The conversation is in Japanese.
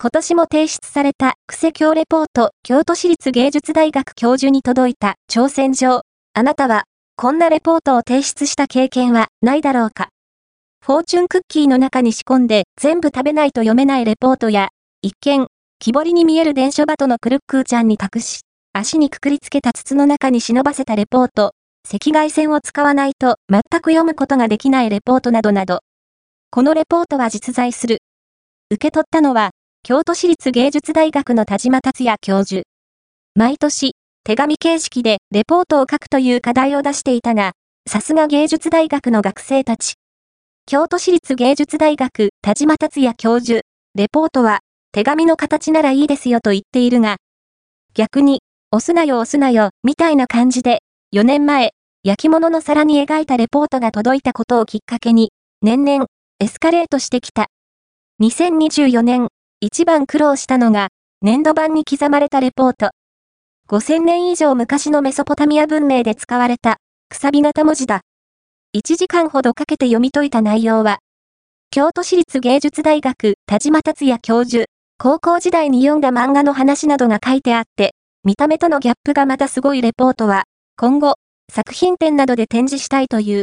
今年も提出されたクセ教レポート京都市立芸術大学教授に届いた挑戦状。あなたは、こんなレポートを提出した経験はないだろうか？フォーチュンクッキーの中に仕込んで全部食べないと読めないレポートや、一見、木彫りに見える伝書バトのクルックーちゃんに託し、足にくくりつけた筒の中に忍ばせたレポート、赤外線を使わないと全く読むことができないレポートなどなど。このレポートは実在する。受け取ったのは、京都市立芸術大学の田島達也教授。毎年、手紙形式でレポートを書くという課題を出していたが、さすが芸術大学の学生たち。京都市立芸術大学田島達也教授、レポートは手紙の形ならいいですよと言っているが、逆に、押すなよ押すなよ、みたいな感じで、4年前、焼き物の皿に描いたレポートが届いたことをきっかけに、年々、エスカレートしてきた。2024年、一番苦労したのが、年度版に刻まれたレポート。5000年以上昔のメソポタミア文明で使われた、くさび型文字だ。1時間ほどかけて読み解いた内容は、京都市立芸術大学田島達也教授、高校時代に読んだ漫画の話などが書いてあって、見た目とのギャップがまたすごいレポートは、今後、作品展などで展示したいという。